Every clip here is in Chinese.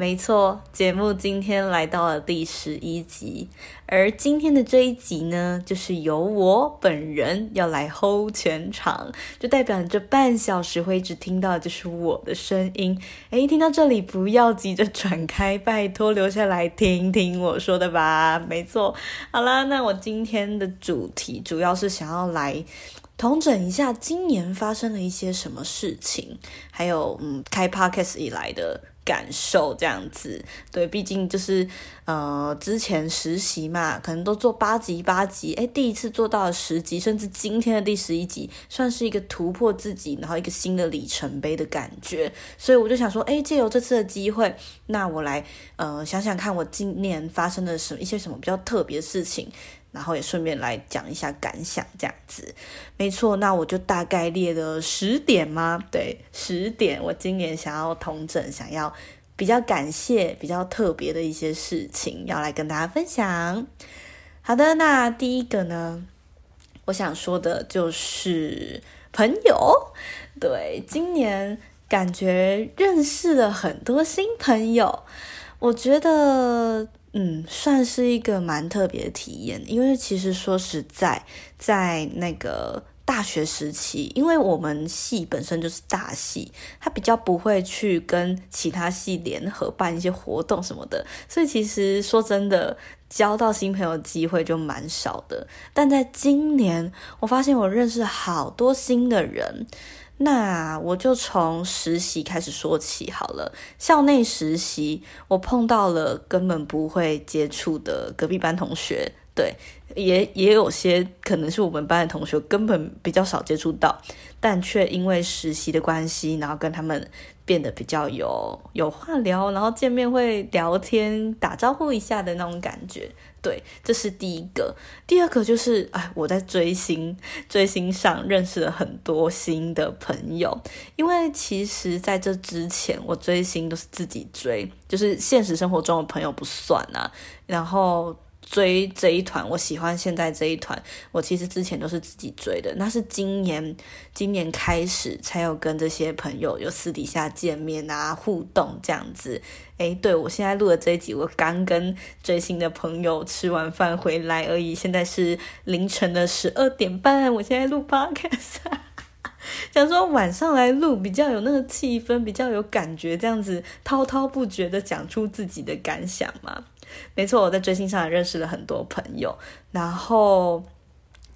没错，节目今天来到了第十一集，而今天的这一集呢，就是由我本人要来 hold 全场，就代表这半小时会一直听到就是我的声音。诶，听到这里不要急着转开，拜托留下来听听我说的吧。没错，好啦，那我今天的主题主要是想要来。统整一下今年发生了一些什么事情，还有嗯，开 podcast 以来的感受这样子。对，毕竟就是呃，之前实习嘛，可能都做八集八集，哎，第一次做到了十集，甚至今天的第十一集，算是一个突破自己，然后一个新的里程碑的感觉。所以我就想说，哎，借由这次的机会，那我来呃想想看，我今年发生了什么一些什么比较特别的事情。然后也顺便来讲一下感想，这样子，没错。那我就大概列了十点吗？对，十点。我今年想要同整，想要比较感谢、比较特别的一些事情，要来跟大家分享。好的，那第一个呢，我想说的就是朋友。对，今年感觉认识了很多新朋友，我觉得。嗯，算是一个蛮特别的体验，因为其实说实在，在那个大学时期，因为我们系本身就是大系，它比较不会去跟其他系联合办一些活动什么的，所以其实说真的，交到新朋友机会就蛮少的。但在今年，我发现我认识好多新的人。那我就从实习开始说起好了。校内实习，我碰到了根本不会接触的隔壁班同学，对，也也有些可能是我们班的同学，根本比较少接触到，但却因为实习的关系，然后跟他们。变得比较有有话聊，然后见面会聊天、打招呼一下的那种感觉。对，这是第一个。第二个就是，哎，我在追星，追星上认识了很多新的朋友。因为其实在这之前，我追星都是自己追，就是现实生活中的朋友不算啊。然后。追这一团，我喜欢现在这一团。我其实之前都是自己追的，那是今年今年开始才有跟这些朋友有私底下见面啊，互动这样子。诶，对我现在录的这一集，我刚跟追星的朋友吃完饭回来而已。现在是凌晨的十二点半，我现在录 podcast，想说晚上来录比较有那个气氛，比较有感觉，这样子滔滔不绝的讲出自己的感想嘛。没错，我在追星上也认识了很多朋友，然后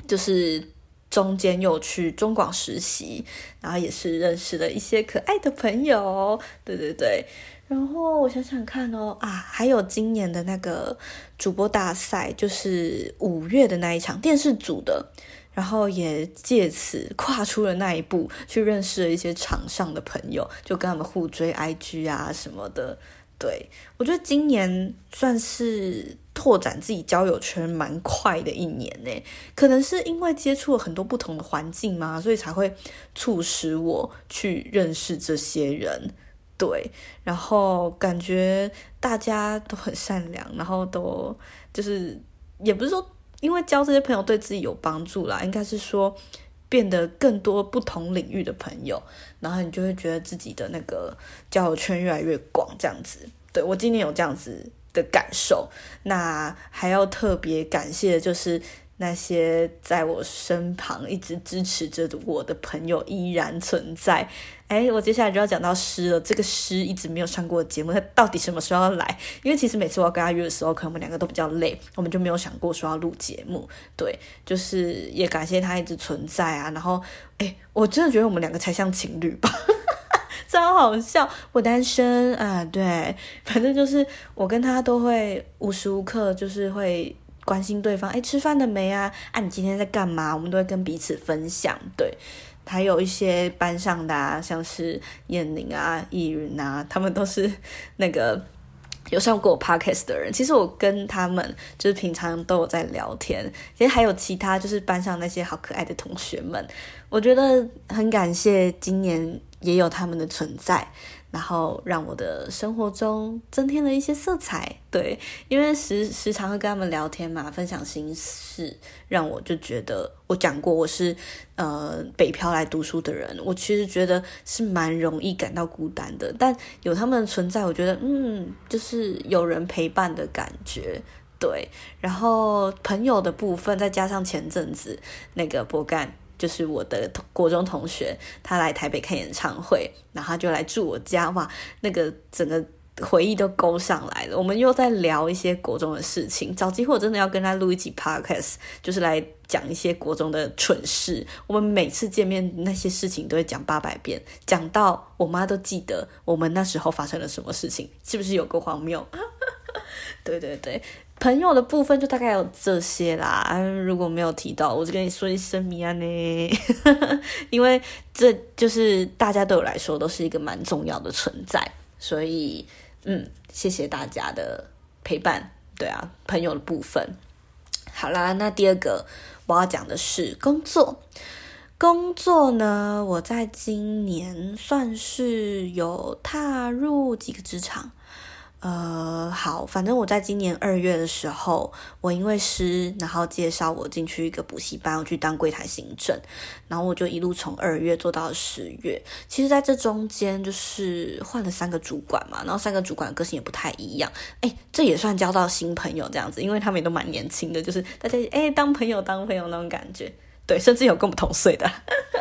就是中间又去中广实习，然后也是认识了一些可爱的朋友。对对对，然后我想想看哦，啊，还有今年的那个主播大赛，就是五月的那一场电视组的，然后也借此跨出了那一步，去认识了一些场上的朋友，就跟他们互追 IG 啊什么的。对，我觉得今年算是拓展自己交友圈蛮快的一年呢。可能是因为接触了很多不同的环境嘛，所以才会促使我去认识这些人。对，然后感觉大家都很善良，然后都就是也不是说因为交这些朋友对自己有帮助啦，应该是说变得更多不同领域的朋友。然后你就会觉得自己的那个交友圈越来越广，这样子。对我今年有这样子的感受。那还要特别感谢的就是那些在我身旁一直支持着我的朋友依然存在。哎，我接下来就要讲到诗了。这个诗一直没有上过节目，他到底什么时候要来？因为其实每次我要跟他约的时候，可能我们两个都比较累，我们就没有想过说要录节目。对，就是也感谢他一直存在啊。然后，哎，我真的觉得我们两个才像情侣吧，超好笑。我单身啊，对，反正就是我跟他都会无时无刻就是会关心对方。哎，吃饭了没啊？啊，你今天在干嘛？我们都会跟彼此分享。对。还有一些班上的啊，像是燕宁啊、易云啊，他们都是 那个有上过 podcast 的人，其实我跟他们就是平常都有在聊天，其实还有其他就是班上那些好可爱的同学们，我觉得很感谢今年也有他们的存在。然后让我的生活中增添了一些色彩，对，因为时时常会跟他们聊天嘛，分享心事，让我就觉得，我讲过我是呃北漂来读书的人，我其实觉得是蛮容易感到孤单的，但有他们的存在，我觉得嗯，就是有人陪伴的感觉，对，然后朋友的部分，再加上前阵子那个博干。就是我的国中同学，他来台北看演唱会，然后他就来住我家，哇，那个整个回忆都勾上来了。我们又在聊一些国中的事情，找机会我真的要跟他录一集 podcast，就是来讲一些国中的蠢事。我们每次见面那些事情都会讲八百遍，讲到我妈都记得我们那时候发生了什么事情，是不是有个荒谬？对 对对。朋友的部分就大概有这些啦，如果没有提到，我就跟你说一声米安呢，因为这就是大家对我来说都是一个蛮重要的存在，所以嗯，谢谢大家的陪伴。对啊，朋友的部分，好啦，那第二个我要讲的是工作。工作呢，我在今年算是有踏入几个职场。呃，好，反正我在今年二月的时候，我因为师，然后介绍我进去一个补习班，我去当柜台行政，然后我就一路从二月做到十月。其实，在这中间就是换了三个主管嘛，然后三个主管个性也不太一样。哎，这也算交到新朋友这样子，因为他们也都蛮年轻的，就是大家哎当朋友当朋友那种感觉。对，甚至有跟我们同岁的。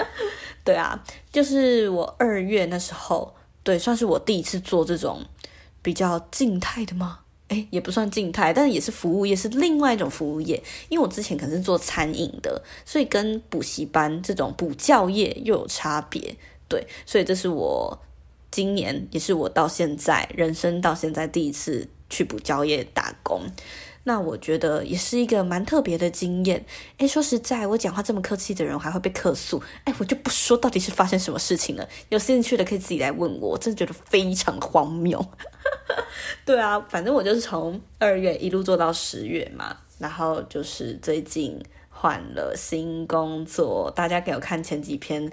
对啊，就是我二月那时候，对，算是我第一次做这种。比较静态的吗？哎，也不算静态，但是也是服务业，是另外一种服务业。因为我之前可能是做餐饮的，所以跟补习班这种补教业又有差别。对，所以这是我今年，也是我到现在人生到现在第一次去补教业打工。那我觉得也是一个蛮特别的经验。诶，说实在，我讲话这么客气的人，还会被客诉。诶，我就不说到底是发生什么事情了。有兴趣的可以自己来问我，我真的觉得非常荒谬。对啊，反正我就是从二月一路做到十月嘛，然后就是最近换了新工作，大家给我看前几篇。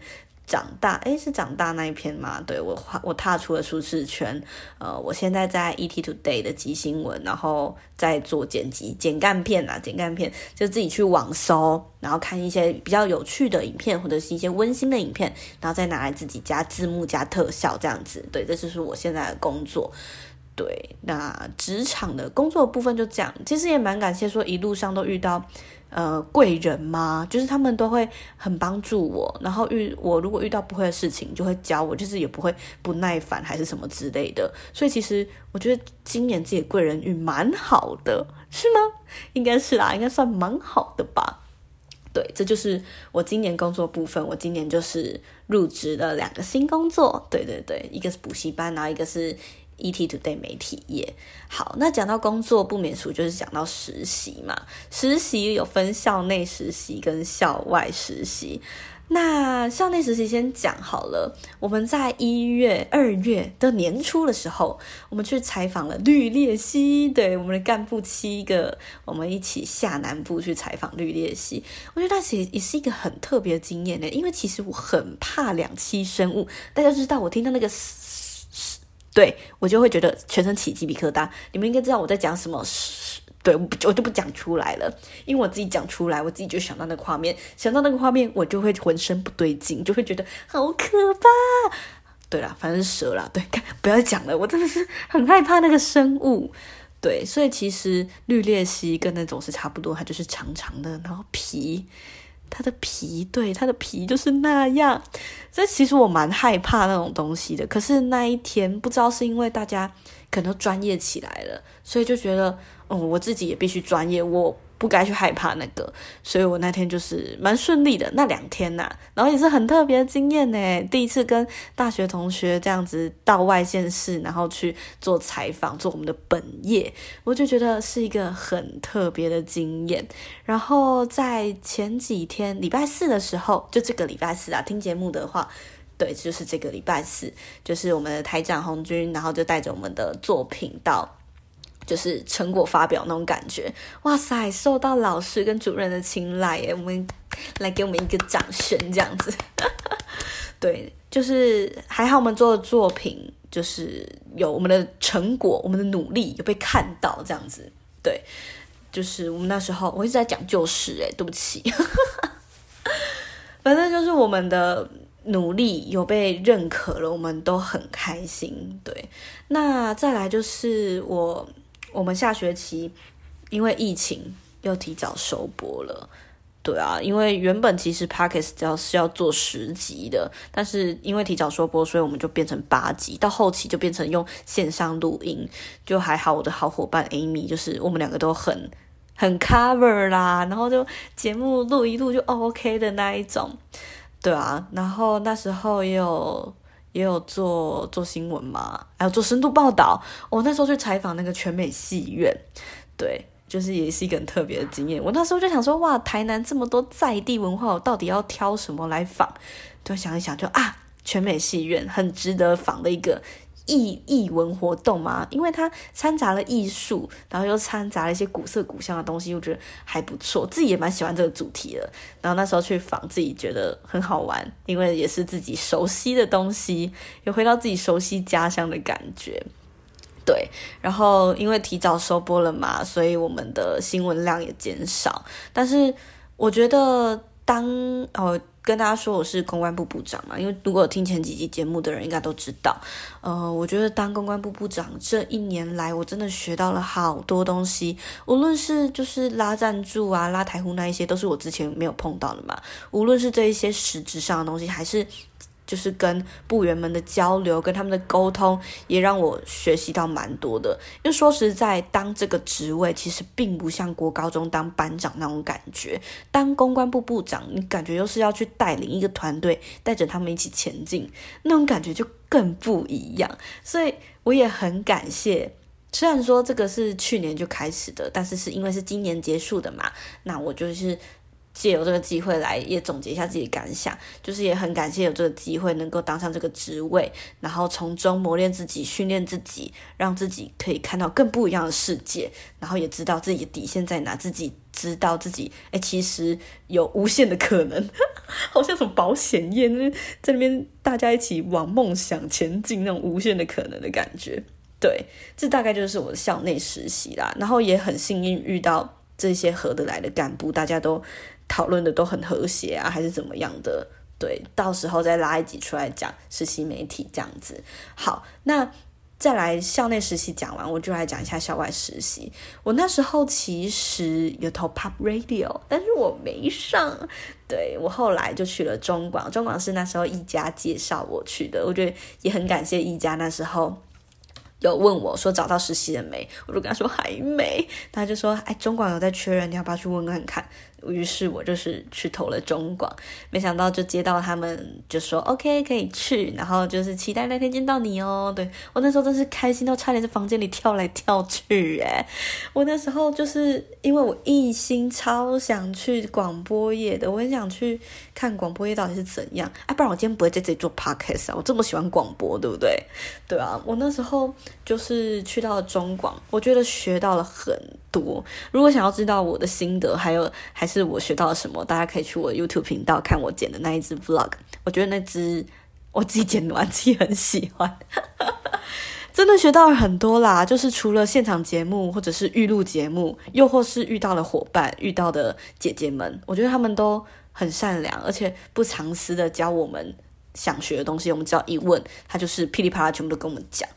长大，诶，是长大那一篇吗？对我，我踏出了舒适圈。呃，我现在在 ET Today 的集新闻，然后在做剪辑、剪干片啊，剪干片就自己去网搜，然后看一些比较有趣的影片，或者是一些温馨的影片，然后再拿来自己加字幕、加特效这样子。对，这就是我现在的工作。对，那职场的工作部分就这样。其实也蛮感谢，说一路上都遇到。呃，贵人吗？就是他们都会很帮助我，然后遇我如果遇到不会的事情，就会教我，就是也不会不耐烦还是什么之类的。所以其实我觉得今年自己贵人运蛮好的，是吗？应该是啦，应该算蛮好的吧。对，这就是我今年工作部分。我今年就是入职了两个新工作，对对对，一个是补习班，然后一个是。E.T. Today 媒体业，好，那讲到工作不免俗，就是讲到实习嘛。实习有分校内实习跟校外实习。那校内实习先讲好了。我们在一月、二月的年初的时候，我们去采访了绿鬣蜥，对我们的干部七个，我们一起下南部去采访绿鬣蜥。我觉得那其实也是一个很特别的经验呢，因为其实我很怕两栖生物。大家知道，我听到那个。对我就会觉得全身起鸡皮疙瘩。你们应该知道我在讲什么，对我我就不讲出来了，因为我自己讲出来，我自己就想到那个画面，想到那个画面，我就会浑身不对劲，就会觉得好可怕。对啦，反正是蛇啦，对，不要讲了，我真的是很害怕那个生物。对，所以其实绿鬣蜥跟那种是差不多，它就是长长的，然后皮。它的皮，对，它的皮就是那样。这其实我蛮害怕那种东西的。可是那一天，不知道是因为大家可能专业起来了，所以就觉得，嗯，我自己也必须专业。我。不该去害怕那个，所以我那天就是蛮顺利的那两天呐，然后也是很特别的经验呢。第一次跟大学同学这样子到外县市，然后去做采访，做我们的本业，我就觉得是一个很特别的经验。然后在前几天礼拜四的时候，就这个礼拜四啊，听节目的话，对，就是这个礼拜四，就是我们的台长红军，然后就带着我们的作品到。就是成果发表那种感觉。哇塞，受到老师跟主任的青睐耶！我们来给我们一个掌声，这样子。对，就是还好，我们做的作品就是有我们的成果，我们的努力有被看到，这样子。对，就是我们那时候，我一直在讲旧事，哎，对不起。反正就是我们的努力有被认可了，我们都很开心。对，那再来就是我，我们下学期因为疫情又提早收播了。对啊，因为原本其实 p a c k e s 要是要做十集的，但是因为提早收播，所以我们就变成八集，到后期就变成用线上录音。就还好，我的好伙伴 Amy，就是我们两个都很。很 cover 啦，然后就节目录一录就 OK 的那一种，对啊，然后那时候也有也有做做新闻嘛，还有做深度报道。我那时候去采访那个全美戏院，对，就是也是一个很特别的经验。我那时候就想说，哇，台南这么多在地文化，我到底要挑什么来访？就想一想，就啊，全美戏院很值得访的一个。艺艺文活动嘛，因为它掺杂了艺术，然后又掺杂了一些古色古香的东西，我觉得还不错，自己也蛮喜欢这个主题的。然后那时候去访，自己觉得很好玩，因为也是自己熟悉的东西，有回到自己熟悉家乡的感觉。对，然后因为提早收播了嘛，所以我们的新闻量也减少。但是我觉得当哦。跟大家说我是公关部部长嘛，因为如果听前几集节目的人应该都知道，呃，我觉得当公关部部长这一年来，我真的学到了好多东西，无论是就是拉赞助啊、拉台户那一些，都是我之前没有碰到的嘛，无论是这一些实质上的东西，还是。就是跟部员们的交流，跟他们的沟通，也让我学习到蛮多的。因为说实在，当这个职位其实并不像国高中当班长那种感觉，当公关部部长，你感觉又是要去带领一个团队，带着他们一起前进，那种感觉就更不一样。所以我也很感谢，虽然说这个是去年就开始的，但是是因为是今年结束的嘛，那我就是。借由这个机会来也总结一下自己的感想，就是也很感谢有这个机会能够当上这个职位，然后从中磨练自己、训练自己，让自己可以看到更不一样的世界，然后也知道自己的底线在哪，自己知道自己哎其实有无限的可能，好像什么保险业在那边大家一起往梦想前进那种无限的可能的感觉。对，这大概就是我的校内实习啦，然后也很幸运遇到这些合得来的干部，大家都。讨论的都很和谐啊，还是怎么样的？对，到时候再拉一集出来讲实习媒体这样子。好，那再来校内实习讲完，我就来讲一下校外实习。我那时候其实有投 Pop Radio，但是我没上。对我后来就去了中广，中广是那时候一家介绍我去的，我觉得也很感谢一家那时候。有问我说找到实习了没？我就跟他说还没。他就说：“哎，中广有在缺人，你要不要去问问看？”于是我就是去投了中广，没想到就接到他们就说 OK 可以去，然后就是期待那天见到你哦。对我那时候真是开心到差点在房间里跳来跳去哎！我那时候就是因为我一心超想去广播业的，我很想去看广播业到底是怎样。哎，不然我今天不会在这里做 podcast 啊！我这么喜欢广播，对不对？对啊，我那时候。就是去到了中广，我觉得学到了很多。如果想要知道我的心得，还有还是我学到了什么，大家可以去我 YouTube 频道看我剪的那一支 Vlog。我觉得那支我自己剪完自己很喜欢，真的学到了很多啦。就是除了现场节目，或者是预录节目，又或是遇到了伙伴、遇到的姐姐们，我觉得他们都很善良，而且不藏私的教我们想学的东西。我们只要一问，他就是噼里啪啦全部都跟我们讲。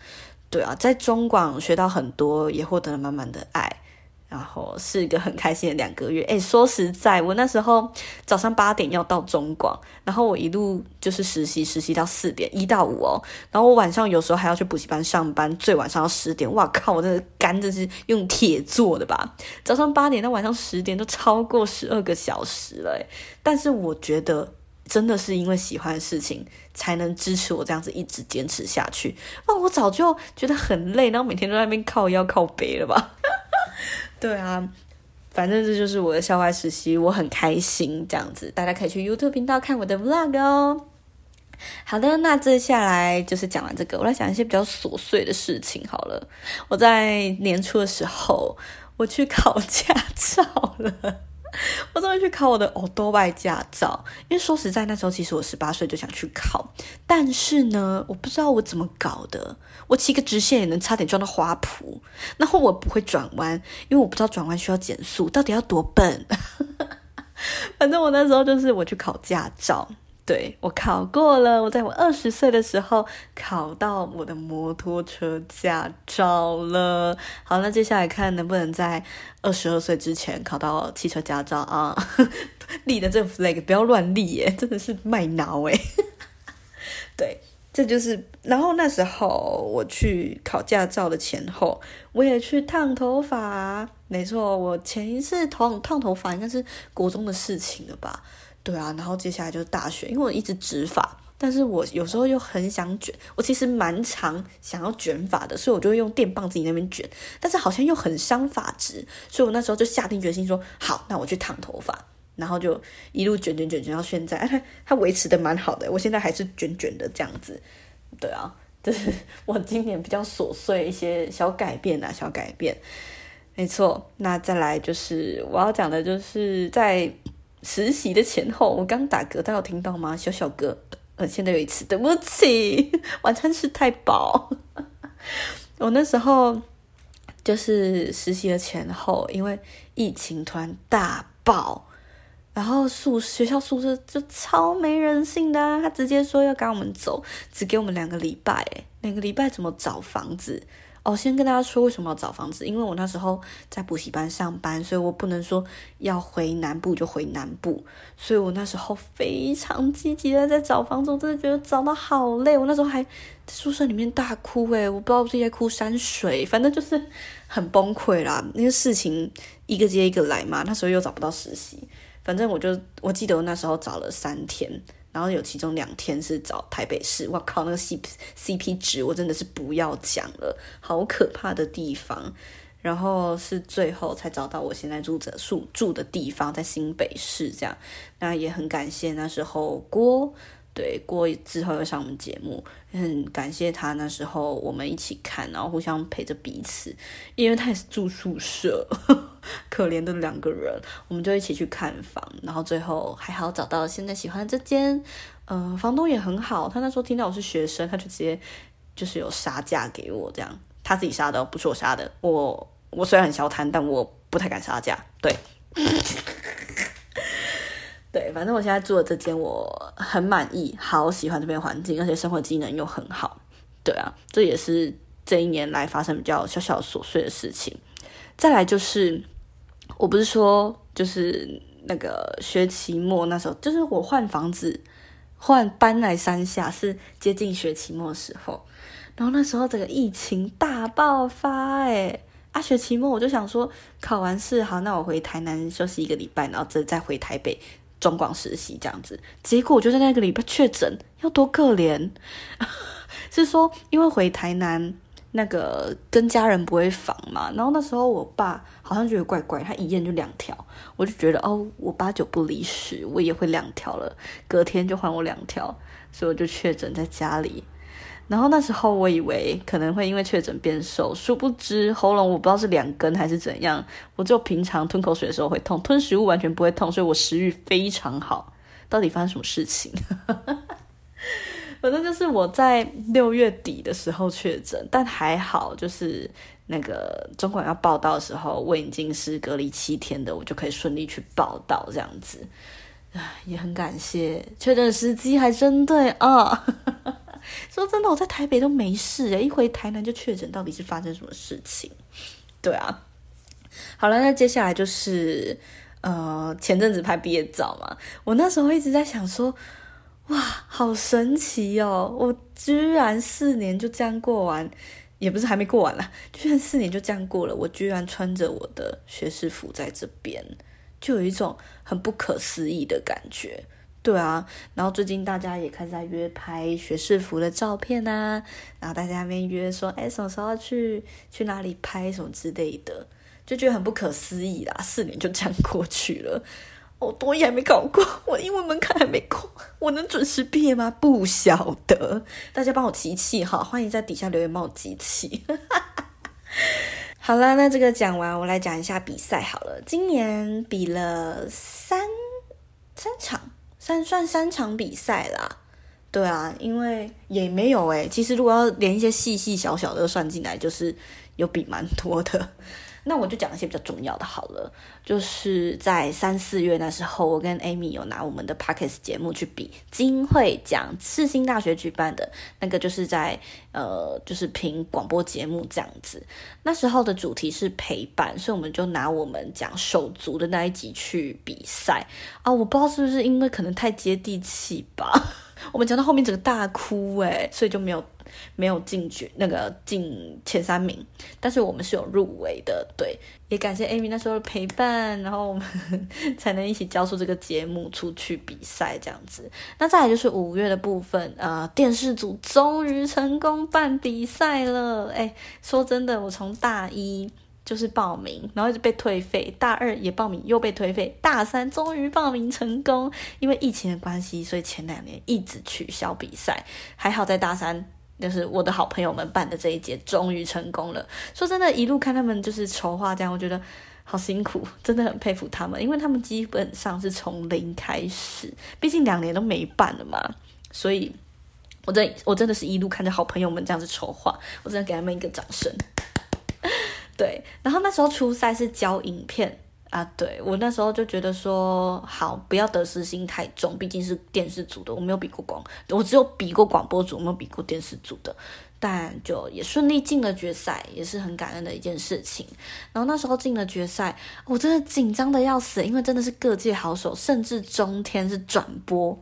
对啊，在中广学到很多，也获得了满满的爱，然后是一个很开心的两个月。哎，说实在，我那时候早上八点要到中广，然后我一路就是实习，实习到四点一到五哦，然后我晚上有时候还要去补习班上班，最晚上要十点。哇靠，我真的肝真是用铁做的吧？早上八点到晚上十点都超过十二个小时了，但是我觉得。真的是因为喜欢的事情，才能支持我这样子一直坚持下去。那我早就觉得很累，然后每天都在那边靠腰靠背了吧？对啊，反正这就是我的校外实习，我很开心这样子。大家可以去 YouTube 频道看我的 Vlog 哦。好的，那接下来就是讲完这个，我来讲一些比较琐碎的事情好了。我在年初的时候，我去考驾照了。我终于去考我的欧多外驾照，因为说实在，那时候其实我十八岁就想去考，但是呢，我不知道我怎么搞的，我骑个直线也能差点撞到花圃，然后我不会转弯，因为我不知道转弯需要减速，到底要多笨？反正我那时候就是我去考驾照。对我考过了，我在我二十岁的时候考到我的摩托车驾照了。好，那接下来看能不能在二十二岁之前考到汽车驾照啊？立的这 flag 不要乱立耶，真的是卖脑哎。对，这就是。然后那时候我去考驾照的前后，我也去烫头发。没错，我前一次烫烫头发应该是国中的事情了吧。对啊，然后接下来就是大学，因为我一直直发，但是我有时候又很想卷，我其实蛮常想要卷发的，所以我就会用电棒自己那边卷，但是好像又很伤发质，所以我那时候就下定决心说，好，那我去烫头发，然后就一路卷卷卷卷到现在，它维持的蛮好的，我现在还是卷卷的这样子，对啊，就是我今年比较琐碎一些小改变啊，小改变，没错，那再来就是我要讲的就是在。实习的前后，我刚打嗝，大家有听到吗？小小哥，呃，现在有一次，对不起，晚餐吃太饱。我那时候就是实习的前后，因为疫情突然大爆，然后宿学校宿舍就超没人性的，他直接说要赶我们走，只给我们两个礼拜，哎，两个礼拜怎么找房子？哦，先跟大家说为什么要找房子，因为我那时候在补习班上班，所以我不能说要回南部就回南部，所以我那时候非常积极的在找房子，我真的觉得找的好累，我那时候还在宿舍里面大哭，诶，我不知道是在哭山水，反正就是很崩溃啦。那个事情一个接一个来嘛，那时候又找不到实习，反正我就我记得我那时候找了三天。然后有其中两天是找台北市，我靠，那个 C C P 值我真的是不要讲了，好可怕的地方。然后是最后才找到我现在住着住住的地方，在新北市这样。那也很感谢那时候郭，对过之后又上我们节目，很感谢他那时候我们一起看，然后互相陪着彼此，因为他也是住宿舍。可怜的两个人，我们就一起去看房，然后最后还好找到现在喜欢这间。嗯，房东也很好，他那时候听到我是学生，他就直接就是有杀价给我，这样他自己杀的，不是我杀的。我我虽然很小贪，但我不太敢杀价。对，对，反正我现在住的这间我很满意，好喜欢这边环境，而且生活机能又很好。对啊，这也是这一年来发生比较小小琐碎的事情。再来就是。我不是说，就是那个学期末那时候，就是我换房子，换搬来山下是接近学期末的时候，然后那时候整个疫情大爆发，哎，啊，学期末我就想说，考完试好，那我回台南休息一个礼拜，然后再再回台北中广实习这样子，结果我就在那个礼拜确诊，要多可怜，是说因为回台南。那个跟家人不会访嘛，然后那时候我爸好像觉得怪怪，他一验就两条，我就觉得哦，我八九不离十，我也会两条了，隔天就还我两条，所以我就确诊在家里。然后那时候我以为可能会因为确诊变瘦，殊不知喉咙我不知道是两根还是怎样，我就平常吞口水的时候会痛，吞食物完全不会痛，所以我食欲非常好。到底发生什么事情？反正就是我在六月底的时候确诊，但还好，就是那个中管要报道的时候，我已经是隔离七天的，我就可以顺利去报道，这样子，也很感谢确诊时机还真对啊。说真的，我在台北都没事哎，一回台南就确诊，到底是发生什么事情？对啊，好了，那接下来就是呃，前阵子拍毕业照嘛，我那时候一直在想说。哇，好神奇哦！我居然四年就这样过完，也不是还没过完啦，居然四年就这样过了。我居然穿着我的学士服在这边，就有一种很不可思议的感觉。对啊，然后最近大家也开始在约拍学士服的照片啊，然后大家那边约说，哎，什么时候要去去哪里拍什么之类的，就觉得很不可思议啦。四年就这样过去了。我多艺还没考过，我英文门槛还没过，我能准时毕业吗？不晓得，大家帮我集气哈，欢迎在底下留言帮我集气。好了，那这个讲完，我来讲一下比赛好了。今年比了三三场，算算三场比赛啦。对啊，因为也没有诶，其实如果要连一些细细小小的算进来，就是有比蛮多的。那我就讲一些比较重要的好了，就是在三四月那时候，我跟 Amy 有拿我们的 Pockets 节目去比金会奖，世新大学举办的那个，就是在呃，就是评广播节目这样子。那时候的主题是陪伴，所以我们就拿我们讲手足的那一集去比赛啊。我不知道是不是因为可能太接地气吧，我们讲到后面整个大哭诶，所以就没有。没有进决那个进前三名，但是我们是有入围的，对，也感谢 Amy 那时候的陪伴，然后我们 才能一起交出这个节目出去比赛这样子。那再来就是五月的部分，呃，电视组终于成功办比赛了，哎，说真的，我从大一。就是报名，然后一直被退费。大二也报名，又被退费。大三终于报名成功，因为疫情的关系，所以前两年一直取消比赛。还好在大三，就是我的好朋友们办的这一届终于成功了。说真的，一路看他们就是筹划这样，我觉得好辛苦，真的很佩服他们，因为他们基本上是从零开始，毕竟两年都没办了嘛。所以，我真我真的是一路看着好朋友们这样子筹划，我真的给他们一个掌声。对，然后那时候初赛是教影片啊，对我那时候就觉得说，好不要得失心太重，毕竟是电视组的，我没有比过广，我只有比过广播组，没有比过电视组的，但就也顺利进了决赛，也是很感恩的一件事情。然后那时候进了决赛，我真的紧张的要死，因为真的是各界好手，甚至中天是转播，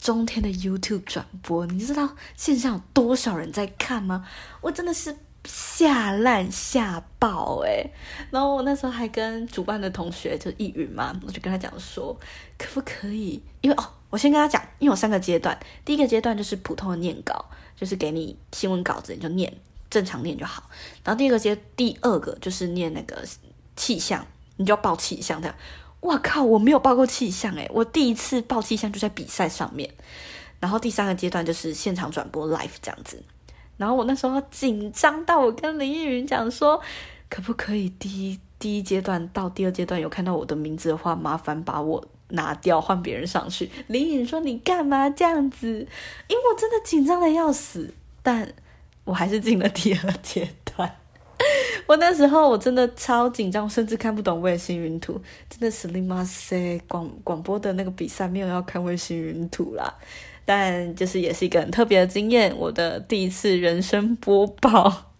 中天的 YouTube 转播，你知道线上有多少人在看吗？我真的是。吓烂吓爆哎！然后我那时候还跟主办的同学就易云嘛，我就跟他讲说，可不可以？因为哦，我先跟他讲，因为有三个阶段，第一个阶段就是普通的念稿，就是给你新闻稿子你就念，正常念就好。然后第二个阶，第二个就是念那个气象，你就要报气象这样。哇靠，我没有报过气象诶，我第一次报气象就在比赛上面。然后第三个阶段就是现场转播 live 这样子。然后我那时候紧张到我跟林依云讲说，可不可以第一第一阶段到第二阶段有看到我的名字的话，麻烦把我拿掉，换别人上去。林依云说你干嘛这样子？因为我真的紧张的要死，但我还是进了第二阶段。我那时候我真的超紧张，甚至看不懂卫星云图，真的是林妈塞广广播的那个比赛没有要看卫星云图啦。但就是也是一个很特别的经验，我的第一次人生播报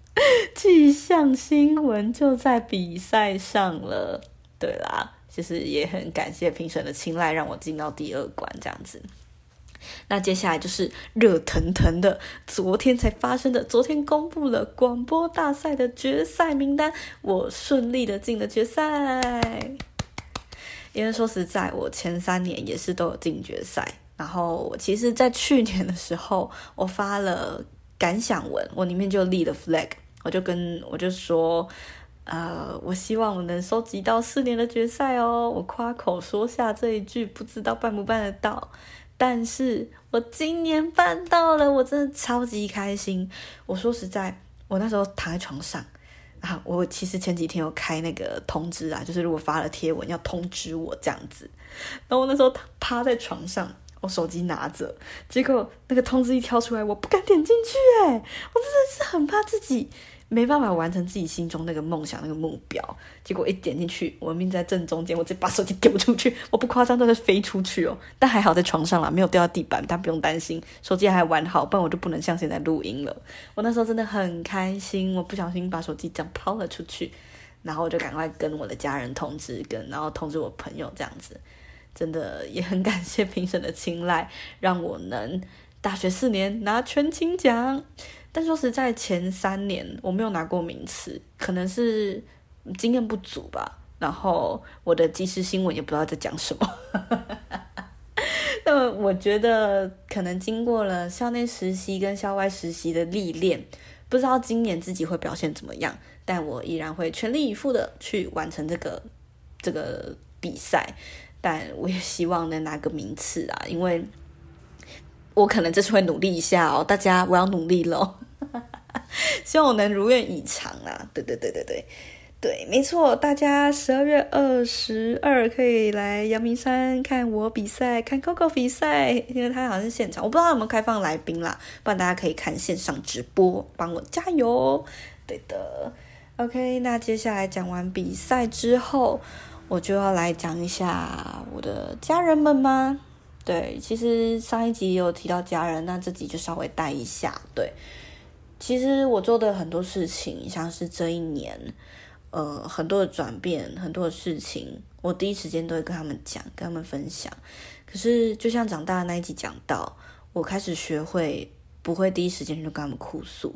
气象新闻就在比赛上了。对啦，其实也很感谢评审的青睐，让我进到第二关这样子。那接下来就是热腾腾的，昨天才发生的，昨天公布了广播大赛的决赛名单，我顺利的进了决赛。因为说实在，我前三年也是都有进决赛。然后，其实，在去年的时候，我发了感想文，我里面就立了 flag，我就跟我就说，呃，我希望我能收集到四年的决赛哦。我夸口说下这一句，不知道办不办得到，但是我今年办到了，我真的超级开心。我说实在，我那时候躺在床上啊，我其实前几天有开那个通知啊，就是如果发了贴文要通知我这样子，然后我那时候趴在床上。我手机拿着，结果那个通知一跳出来，我不敢点进去哎，我真的是很怕自己没办法完成自己心中那个梦想那个目标。结果一点进去，我命在正中间，我直接把手机丢出去，我不夸张，都是飞出去哦。但还好在床上啦，没有掉到地板，但不用担心，手机还完好，不然我就不能像现在录音了。我那时候真的很开心，我不小心把手机这样抛了出去，然后我就赶快跟我的家人通知，跟然后通知我朋友这样子。真的也很感谢评审的青睐，让我能大学四年拿全勤奖。但说实在，前三年我没有拿过名次，可能是经验不足吧。然后我的即时新闻也不知道在讲什么。那么我觉得可能经过了校内实习跟校外实习的历练，不知道今年自己会表现怎么样。但我依然会全力以赴的去完成这个这个比赛。但我也希望能拿个名次啊，因为我可能这次会努力一下哦，大家我要努力喽，希望我能如愿以偿啊！对对对对对对，没错，大家十二月二十二可以来阳明山看我比赛，看 Coco 比赛，因为他好像是现场，我不知道有没有开放来宾啦，不然大家可以看线上直播，帮我加油。对的，OK，那接下来讲完比赛之后，我就要来讲一下我的家人们吗？对，其实上一集有提到家人，那这集就稍微带一下。对，其实我做的很多事情，像是这一年，呃，很多的转变，很多的事情，我第一时间都会跟他们讲，跟他们分享。可是，就像长大的那一集讲到，我开始学会不会第一时间就跟他们哭诉。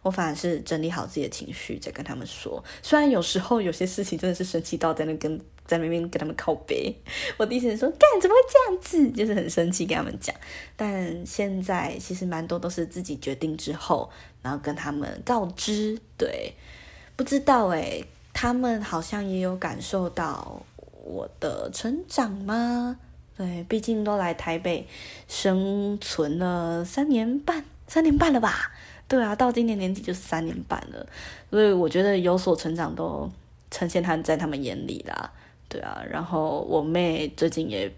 我反而是整理好自己的情绪，再跟他们说。虽然有时候有些事情真的是生气到在那跟在那边跟他们靠背，我第一时间说干怎么会这样子，就是很生气跟他们讲。但现在其实蛮多都是自己决定之后，然后跟他们告知。对，不知道诶，他们好像也有感受到我的成长吗？对，毕竟都来台北生存了三年半，三年半了吧。对啊，到今年年底就是三年半了，所以我觉得有所成长都呈现他在他们眼里啦。对啊，然后我妹最近也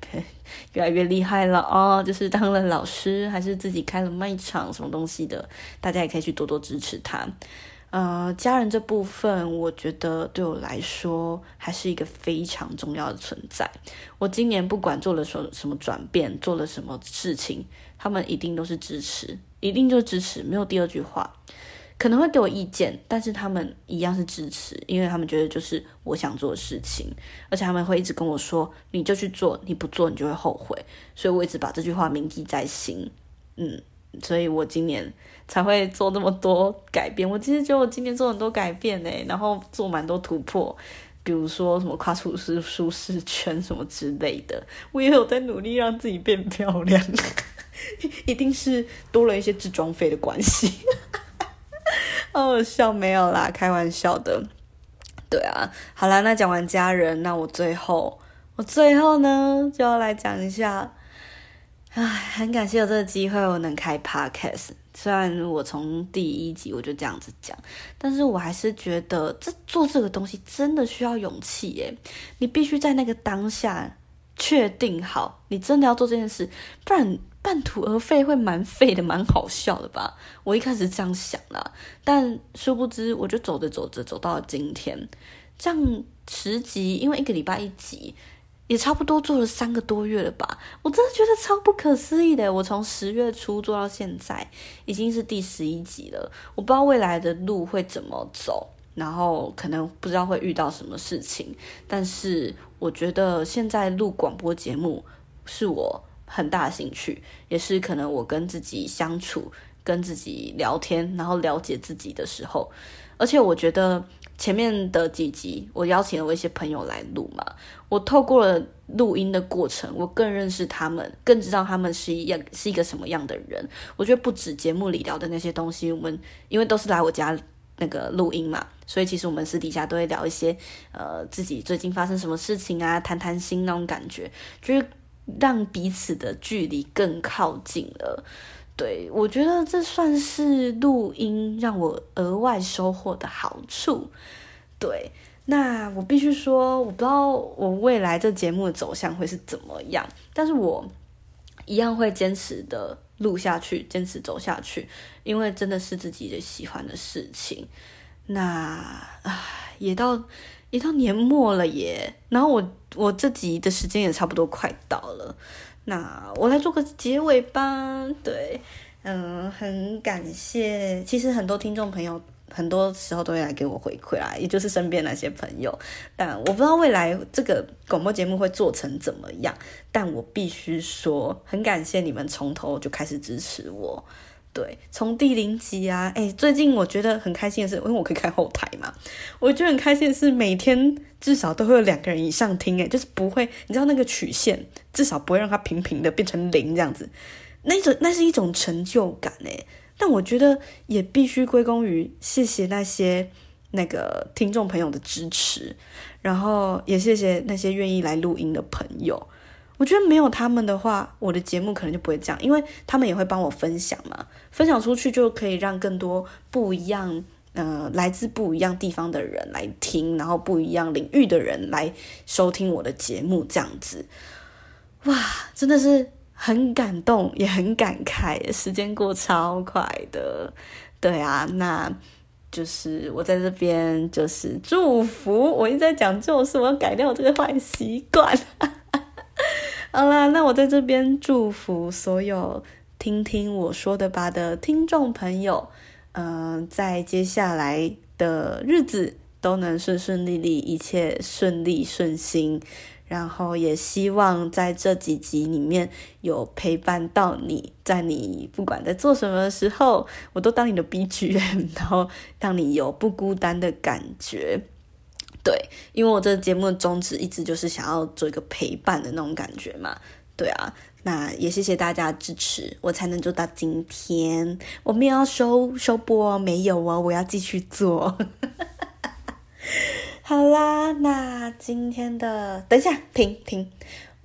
越来越厉害了哦，就是当了老师，还是自己开了卖场什么东西的，大家也可以去多多支持她。呃，家人这部分，我觉得对我来说还是一个非常重要的存在。我今年不管做了什什么转变，做了什么事情，他们一定都是支持。一定就支持，没有第二句话，可能会给我意见，但是他们一样是支持，因为他们觉得就是我想做的事情，而且他们会一直跟我说，你就去做，你不做你就会后悔，所以我一直把这句话铭记在心，嗯，所以我今年才会做那么多改变。我其实觉得我今年做很多改变呢，然后做蛮多突破，比如说什么跨出舒舒适圈什么之类的，我也有在努力让自己变漂亮。一定是多了一些置装费的关系，哦，笑没有啦，开玩笑的。对啊，好啦，那讲完家人，那我最后，我最后呢就要来讲一下，唉，很感谢有这个机会，我能开 podcast。虽然我从第一集我就这样子讲，但是我还是觉得这做这个东西真的需要勇气耶，你必须在那个当下确定好，你真的要做这件事，不然。半途而废会蛮废的，蛮好笑的吧？我一开始这样想啦，但殊不知，我就走着走着走到了今天，这样十集，因为一个礼拜一集，也差不多做了三个多月了吧？我真的觉得超不可思议的。我从十月初做到现在，已经是第十一集了。我不知道未来的路会怎么走，然后可能不知道会遇到什么事情，但是我觉得现在录广播节目是我。很大的兴趣，也是可能我跟自己相处、跟自己聊天，然后了解自己的时候。而且我觉得前面的几集，我邀请了我一些朋友来录嘛，我透过了录音的过程，我更认识他们，更知道他们是一样是一个什么样的人。我觉得不止节目里聊的那些东西，我们因为都是来我家那个录音嘛，所以其实我们私底下都会聊一些呃自己最近发生什么事情啊，谈谈心那种感觉，就是。让彼此的距离更靠近了，对我觉得这算是录音让我额外收获的好处。对，那我必须说，我不知道我未来这节目的走向会是怎么样，但是我一样会坚持的录下去，坚持走下去，因为真的是自己的喜欢的事情。那啊，也到。也到年末了耶，然后我我这集的时间也差不多快到了，那我来做个结尾吧。对，嗯，很感谢，其实很多听众朋友很多时候都会来给我回馈啦，也就是身边那些朋友。但我不知道未来这个广播节目会做成怎么样，但我必须说，很感谢你们从头就开始支持我。对，从第零集啊，哎，最近我觉得很开心的是，因为我可以开后台嘛，我觉得很开心的是，每天至少都会有两个人以上听，哎，就是不会，你知道那个曲线至少不会让它平平的变成零这样子，那种那是一种成就感，哎，但我觉得也必须归功于谢谢那些那个听众朋友的支持，然后也谢谢那些愿意来录音的朋友。我觉得没有他们的话，我的节目可能就不会这样，因为他们也会帮我分享嘛，分享出去就可以让更多不一样，呃，来自不一样地方的人来听，然后不一样领域的人来收听我的节目，这样子，哇，真的是很感动，也很感慨，时间过超快的，对啊，那就是我在这边就是祝福，我一直在讲旧事，我要改掉这个坏习惯。好啦，那我在这边祝福所有听听我说的吧的听众朋友，嗯，在接下来的日子都能顺顺利利，一切顺利顺心。然后也希望在这几集里面有陪伴到你，在你不管在做什么的时候，我都当你的 BGM，然后让你有不孤单的感觉。对，因为我这个节目的宗旨一直就是想要做一个陪伴的那种感觉嘛。对啊，那也谢谢大家支持，我才能做到今天。我们要收收播，没有哦，我要继续做。好啦，那今天的等一下停停。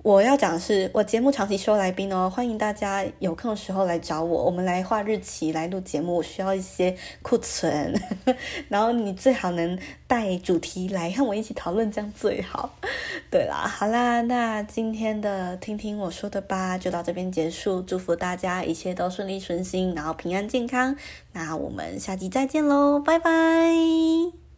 我要讲的是，我节目长期收来宾哦，欢迎大家有空的时候来找我，我们来画日期来录节目。我需要一些库存，然后你最好能带主题来和我一起讨论，这样最好。对啦，好啦，那今天的听听我说的吧，就到这边结束。祝福大家一切都顺利顺心，然后平安健康。那我们下集再见喽，拜拜。